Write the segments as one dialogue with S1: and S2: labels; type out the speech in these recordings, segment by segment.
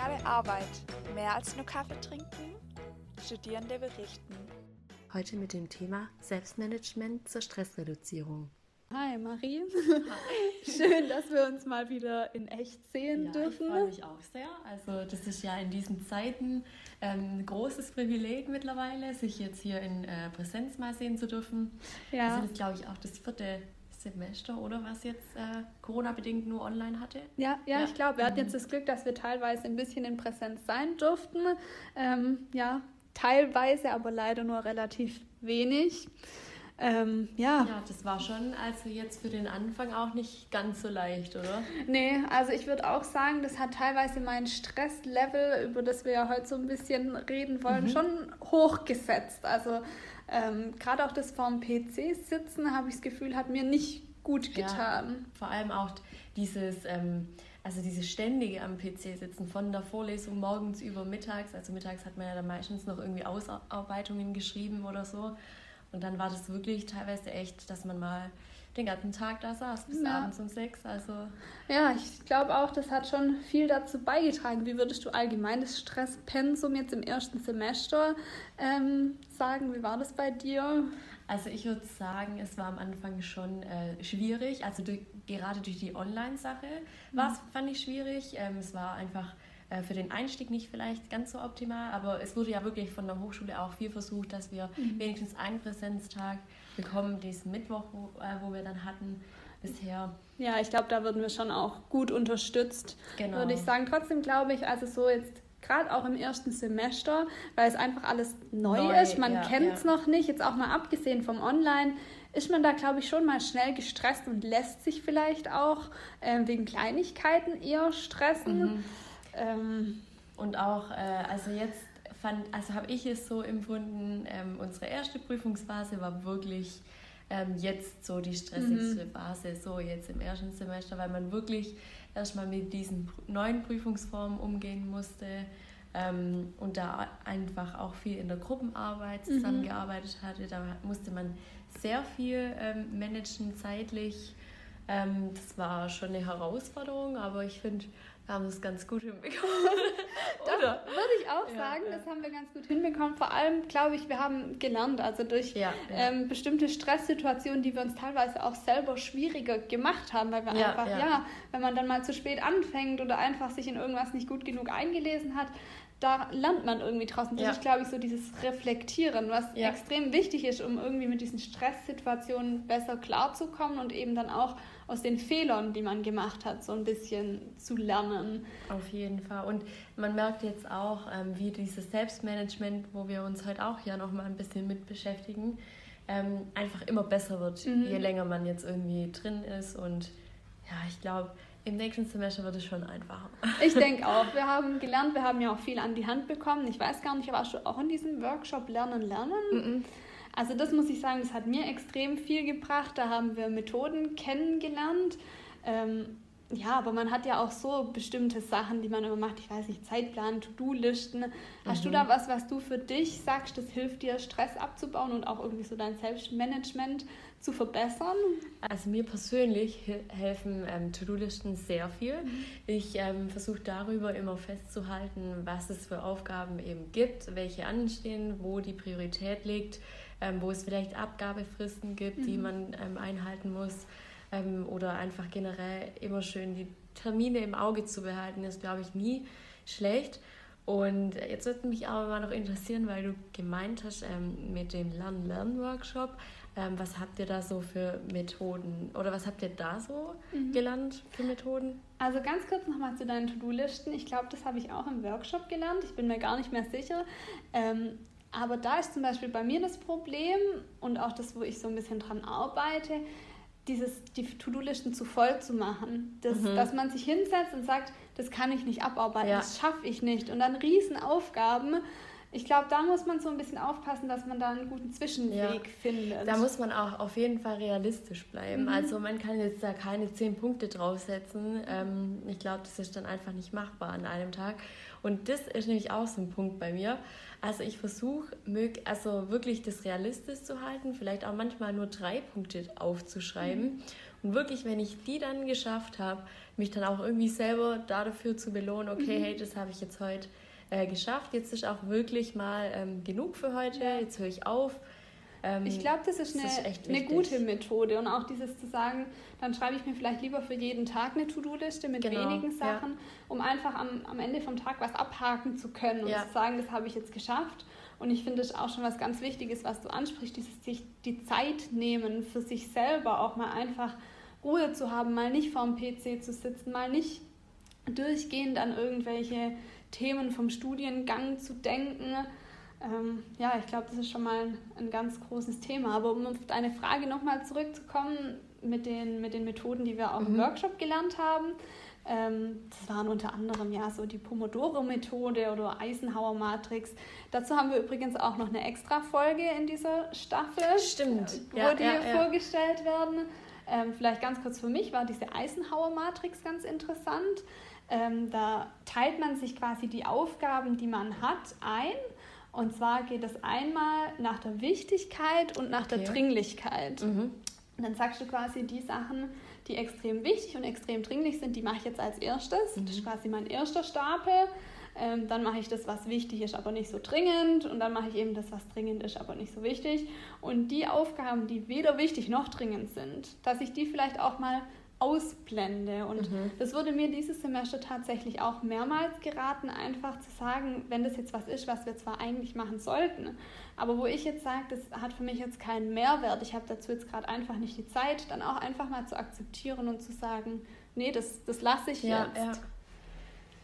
S1: Soziale Arbeit. Mehr als nur Kaffee trinken? Studierende berichten.
S2: Heute mit dem Thema Selbstmanagement zur Stressreduzierung.
S3: Hi Marie. Hi. Schön, dass wir uns mal wieder in echt sehen
S2: ja,
S3: dürfen.
S2: Ich freue mich auch sehr. Also das ist ja in diesen Zeiten ähm, ein großes Privileg mittlerweile, sich jetzt hier in äh, Präsenz mal sehen zu dürfen. Ja. Das ist, glaube ich, auch das vierte Semester oder was jetzt äh, Corona-bedingt nur online hatte.
S3: Ja, ja, ja. ich glaube, wir hatten jetzt das Glück, dass wir teilweise ein bisschen in Präsenz sein durften. Ähm, ja, teilweise, aber leider nur relativ wenig.
S2: Ähm, ja. ja, das war schon also jetzt für den Anfang auch nicht ganz so leicht, oder?
S3: Nee, also ich würde auch sagen, das hat teilweise mein Stresslevel, über das wir ja heute so ein bisschen reden wollen, mhm. schon hochgesetzt. Also ähm, gerade auch das vorm PC sitzen, habe ich das Gefühl, hat mir nicht gut getan.
S2: Ja, vor allem auch dieses, ähm, also dieses ständige am PC sitzen, von der Vorlesung morgens über mittags, also mittags hat man ja dann meistens noch irgendwie Ausarbeitungen geschrieben oder so. Und dann war das wirklich teilweise echt, dass man mal den ganzen Tag da saß, bis ja. abends um sechs. Also
S3: ja, ich glaube auch, das hat schon viel dazu beigetragen. Wie würdest du allgemein das Stresspensum jetzt im ersten Semester ähm, sagen? Wie war das bei dir?
S2: Also ich würde sagen, es war am Anfang schon äh, schwierig. Also durch, gerade durch die Online-Sache mhm. war es, fand ich schwierig. Ähm, es war einfach äh, für den Einstieg nicht vielleicht ganz so optimal, aber es wurde ja wirklich von der Hochschule auch viel versucht, dass wir mhm. wenigstens einen Präsenztag bekommen, diesen Mittwoch, wo, äh, wo wir dann hatten bisher.
S3: Ja, ich glaube, da wurden wir schon auch gut unterstützt, genau. würde ich sagen. Trotzdem glaube ich, also so jetzt gerade auch im ersten Semester, weil es einfach alles neu, neu ist, man ja, kennt es ja. noch nicht, jetzt auch mal abgesehen vom Online, ist man da, glaube ich, schon mal schnell gestresst und lässt sich vielleicht auch äh, wegen Kleinigkeiten eher stressen. Mhm.
S2: Ähm, und auch, äh, also jetzt fand, also habe ich es so empfunden, ähm, unsere erste Prüfungsphase war wirklich ähm, jetzt so die stressigste mhm. Phase, so jetzt im ersten Semester, weil man wirklich erstmal mit diesen neuen Prüfungsformen umgehen musste ähm, und da einfach auch viel in der Gruppenarbeit mhm. zusammengearbeitet mhm. hatte. Da musste man sehr viel ähm, managen zeitlich. Ähm, das war schon eine Herausforderung, aber ich finde, haben das ganz gut hinbekommen.
S3: das würde ich auch sagen, ja, das haben wir ganz gut hinbekommen. Vor allem, glaube ich, wir haben gelernt, also durch ja, ähm, bestimmte Stresssituationen, die wir uns teilweise auch selber schwieriger gemacht haben, weil wir einfach, ja. wenn man dann mal zu spät anfängt oder einfach sich in irgendwas nicht gut genug eingelesen hat, da lernt man irgendwie draußen. Das ja. ist, glaube ich, so dieses Reflektieren, was ja. extrem wichtig ist, um irgendwie mit diesen Stresssituationen besser klarzukommen und eben dann auch aus den Fehlern, die man gemacht hat, so ein bisschen zu lernen.
S2: Auf jeden Fall. Und man merkt jetzt auch, ähm, wie dieses Selbstmanagement, wo wir uns heute auch ja noch mal ein bisschen mit beschäftigen, ähm, einfach immer besser wird, mhm. je länger man jetzt irgendwie drin ist. Und ja, ich glaube, im nächsten Semester wird es schon einfacher.
S3: Ich denke auch. Wir haben gelernt, wir haben ja auch viel an die Hand bekommen. Ich weiß gar nicht, warst du auch in diesem Workshop Lernen, Lernen? Mm -mm. Also das muss ich sagen, das hat mir extrem viel gebracht. Da haben wir Methoden kennengelernt. Ähm, ja, aber man hat ja auch so bestimmte Sachen, die man immer macht. Ich weiß nicht, Zeitplan, To-Do-Listen. Hast mhm. du da was, was du für dich sagst, das hilft dir, Stress abzubauen und auch irgendwie so dein Selbstmanagement zu verbessern?
S2: Also mir persönlich helfen ähm, To-Do-Listen sehr viel. Mhm. Ich ähm, versuche darüber immer festzuhalten, was es für Aufgaben eben gibt, welche anstehen, wo die Priorität liegt, ähm, wo es vielleicht Abgabefristen gibt, mhm. die man ähm, einhalten muss ähm, oder einfach generell immer schön die Termine im Auge zu behalten, ist, glaube ich, nie schlecht. Und jetzt würde mich aber mal noch interessieren, weil du gemeint hast ähm, mit dem Lern-Lern-Workshop, ähm, was habt ihr da so für Methoden oder was habt ihr da so mhm. gelernt für Methoden?
S3: Also ganz kurz nochmal zu deinen To-Do-Listen. Ich glaube, das habe ich auch im Workshop gelernt. Ich bin mir gar nicht mehr sicher. Ähm, aber da ist zum Beispiel bei mir das Problem und auch das, wo ich so ein bisschen dran arbeite, dieses, die To-Do-Listen zu voll zu machen. Das, mhm. Dass man sich hinsetzt und sagt, das kann ich nicht abarbeiten, ja. das schaffe ich nicht. Und dann Riesenaufgaben. Ich glaube, da muss man so ein bisschen aufpassen, dass man da einen guten Zwischenweg ja. findet.
S2: Da muss man auch auf jeden Fall realistisch bleiben. Mhm. Also man kann jetzt da keine zehn Punkte draufsetzen. Ähm, ich glaube, das ist dann einfach nicht machbar an einem Tag. Und das ist nämlich auch so ein Punkt bei mir. Also ich versuche also wirklich das realistisch zu halten, vielleicht auch manchmal nur drei Punkte aufzuschreiben. Mhm. Und wirklich, wenn ich die dann geschafft habe, mich dann auch irgendwie selber dafür zu belohnen, okay, mhm. hey, das habe ich jetzt heute äh, geschafft, jetzt ist auch wirklich mal ähm, genug für heute, jetzt höre ich auf.
S3: Ähm, ich glaube, das ist, das eine, ist eine gute Methode und auch dieses zu sagen, dann schreibe ich mir vielleicht lieber für jeden Tag eine To-Do-Liste mit genau, wenigen Sachen, ja. um einfach am, am Ende vom Tag was abhaken zu können und ja. zu sagen, das habe ich jetzt geschafft. Und ich finde das auch schon was ganz Wichtiges, was du ansprichst, dieses sich die Zeit nehmen für sich selber, auch mal einfach Ruhe zu haben, mal nicht vorm PC zu sitzen, mal nicht durchgehend an irgendwelche Themen vom Studiengang zu denken. Ähm, ja, ich glaube, das ist schon mal ein, ein, ganz großes Thema. Aber um auf deine Frage nochmal zurückzukommen mit den, mit den Methoden, die wir auch mhm. im Workshop gelernt haben. Ähm, das waren unter anderem ja so die Pomodoro-Methode oder Eisenhower-Matrix. Dazu haben wir übrigens auch noch eine extra Folge in dieser Staffel,
S2: Stimmt.
S3: wo ja, die ja, ja. vorgestellt werden. Ähm, vielleicht ganz kurz für mich war diese Eisenhower-Matrix ganz interessant. Ähm, da teilt man sich quasi die Aufgaben, die man hat, ein. Und zwar geht es einmal nach der Wichtigkeit und nach okay. der Dringlichkeit. Mhm. Und dann sagst du quasi die Sachen, die extrem wichtig und extrem dringlich sind, die mache ich jetzt als erstes. Mhm. Das ist quasi mein erster Stapel. Ähm, dann mache ich das, was wichtig ist, aber nicht so dringend. Und dann mache ich eben das, was dringend ist, aber nicht so wichtig. Und die Aufgaben, die weder wichtig noch dringend sind, dass ich die vielleicht auch mal ausblende. Und mhm. das wurde mir dieses Semester tatsächlich auch mehrmals geraten, einfach zu sagen, wenn das jetzt was ist, was wir zwar eigentlich machen sollten, aber wo ich jetzt sage, das hat für mich jetzt keinen Mehrwert, ich habe dazu jetzt gerade einfach nicht die Zeit, dann auch einfach mal zu akzeptieren und zu sagen, nee, das, das lasse ich ja, jetzt. Ja.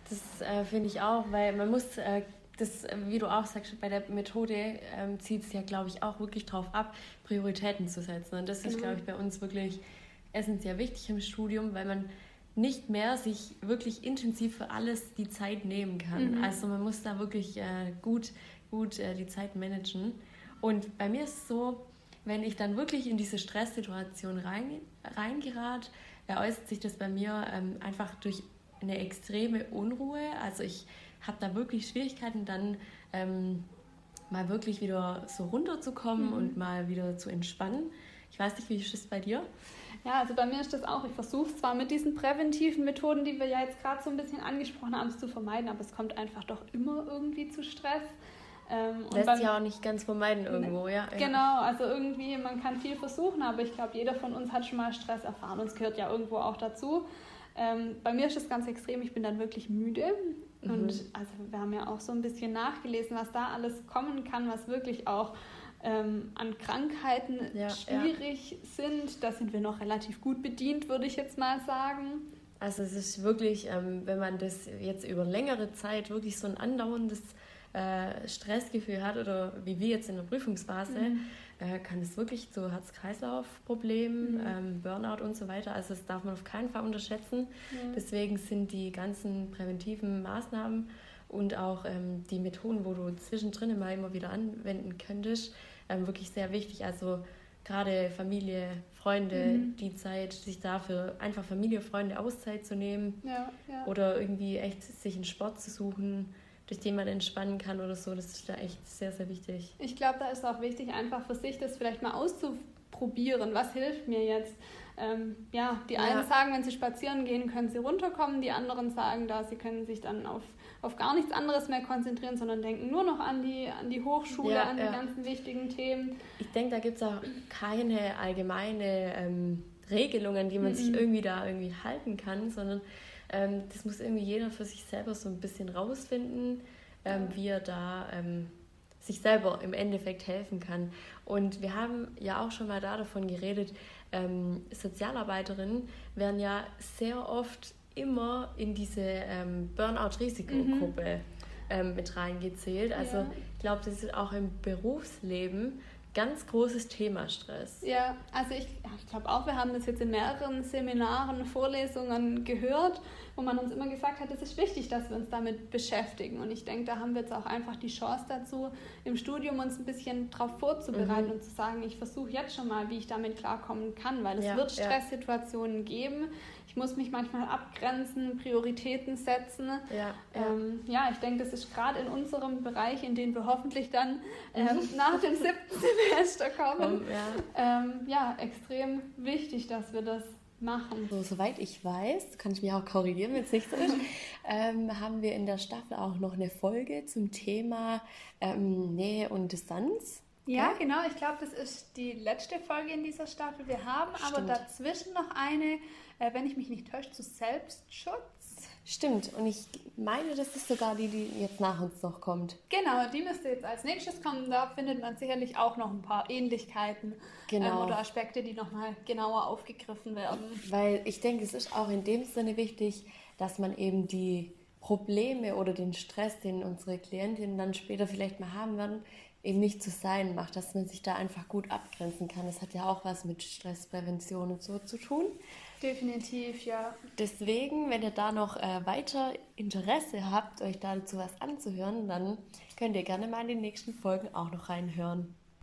S2: Das äh, finde ich auch, weil man muss äh, das, wie du auch sagst, bei der Methode ähm, zieht es ja, glaube ich, auch wirklich darauf ab, Prioritäten zu setzen. Und das ist, mhm. glaube ich, bei uns wirklich essentiell wichtig im Studium, weil man nicht mehr sich wirklich intensiv für alles die Zeit nehmen kann. Mhm. Also man muss da wirklich äh, gut, gut äh, die Zeit managen. Und bei mir ist es so, wenn ich dann wirklich in diese Stresssituation rein, reingerat, äußert sich das bei mir ähm, einfach durch eine extreme Unruhe. Also ich habe da wirklich Schwierigkeiten, dann ähm, mal wirklich wieder so runterzukommen mhm. und mal wieder zu entspannen. Ich weiß nicht, wie ist das bei dir?
S3: Ja, also bei mir ist das auch. Ich versuche zwar mit diesen präventiven Methoden, die wir ja jetzt gerade so ein bisschen angesprochen haben, es zu vermeiden, aber es kommt einfach doch immer irgendwie zu Stress.
S2: Ähm, Lässt beim, ja auch nicht ganz vermeiden irgendwo, ja.
S3: Genau, also irgendwie, man kann viel versuchen, aber ich glaube, jeder von uns hat schon mal Stress erfahren und es gehört ja irgendwo auch dazu. Ähm, bei mir ist das ganz extrem, ich bin dann wirklich müde. Mhm. Und also wir haben ja auch so ein bisschen nachgelesen, was da alles kommen kann, was wirklich auch ähm, an Krankheiten ja, schwierig ja. sind. Da sind wir noch relativ gut bedient, würde ich jetzt mal sagen.
S2: Also es ist wirklich, ähm, wenn man das jetzt über längere Zeit wirklich so ein andauerndes äh, Stressgefühl hat oder wie wir jetzt in der Prüfungsphase, mhm. äh, kann es wirklich zu Herz-Kreislauf-Problemen, mhm. ähm, Burnout und so weiter, also das darf man auf keinen Fall unterschätzen. Mhm. Deswegen sind die ganzen präventiven Maßnahmen und auch ähm, die Methoden, wo du zwischendrin mal immer wieder anwenden könntest, ähm, wirklich sehr wichtig. Also gerade Familie, Freunde, mhm. die Zeit, sich dafür einfach Familie, Freunde Auszeit zu nehmen
S3: ja, ja.
S2: oder irgendwie echt sich einen Sport zu suchen, durch den man entspannen kann oder so, das ist da echt sehr, sehr wichtig.
S3: Ich glaube, da ist auch wichtig, einfach für sich das vielleicht mal auszuprobieren. Was hilft mir jetzt? Ähm, ja, die einen ja. sagen, wenn sie spazieren gehen, können sie runterkommen, die anderen sagen da, sie können sich dann auf auf gar nichts anderes mehr konzentrieren, sondern denken nur noch an die, an die Hochschule, ja, an ja. die ganzen wichtigen Themen.
S2: Ich denke, da gibt es auch keine allgemeine ähm, Regelungen, die man mhm. sich irgendwie da irgendwie halten kann, sondern ähm, das muss irgendwie jeder für sich selber so ein bisschen rausfinden, ähm, wie er da ähm, sich selber im Endeffekt helfen kann. Und wir haben ja auch schon mal da davon geredet, ähm, Sozialarbeiterinnen werden ja sehr oft immer in diese ähm, Burnout-Risikogruppe mhm. ähm, mit reingezählt. Also ja. ich glaube, das ist auch im Berufsleben ganz großes Thema Stress.
S3: Ja, also ich, ich glaube auch, wir haben das jetzt in mehreren Seminaren, Vorlesungen gehört, wo man uns immer gesagt hat, es ist wichtig, dass wir uns damit beschäftigen. Und ich denke, da haben wir jetzt auch einfach die Chance dazu, im Studium uns ein bisschen darauf vorzubereiten mhm. und zu sagen, ich versuche jetzt schon mal, wie ich damit klarkommen kann, weil es ja, wird Stresssituationen ja. geben ich muss mich manchmal abgrenzen, Prioritäten setzen.
S2: Ja,
S3: ähm, ja ich denke, das ist gerade in unserem Bereich, in den wir hoffentlich dann ähm, nach dem siebten Semester kommen. Ähm, ja, extrem wichtig, dass wir das machen.
S2: So, soweit ich weiß, kann ich mich auch korrigieren, wenn es nicht so ist, ähm, haben wir in der Staffel auch noch eine Folge zum Thema ähm, Nähe und Distanz.
S3: Ja, ja? genau. Ich glaube, das ist die letzte Folge in dieser Staffel. Wir haben Stimmt. aber dazwischen noch eine, äh, wenn ich mich nicht täusche, zu Selbstschutz.
S2: Stimmt, und ich meine, das ist sogar die, die jetzt nach uns noch kommt.
S3: Genau, die müsste jetzt als nächstes kommen. Da findet man sicherlich auch noch ein paar Ähnlichkeiten genau. ähm, oder Aspekte, die nochmal genauer aufgegriffen werden.
S2: Weil ich denke, es ist auch in dem Sinne wichtig, dass man eben die Probleme oder den Stress, den unsere Klientinnen dann später vielleicht mal haben werden, eben nicht zu sein macht, dass man sich da einfach gut abgrenzen kann. Das hat ja auch was mit Stressprävention und so zu tun.
S3: Definitiv, ja.
S2: Deswegen, wenn ihr da noch äh, weiter Interesse habt, euch dazu was anzuhören, dann könnt ihr gerne mal in den nächsten Folgen auch noch reinhören.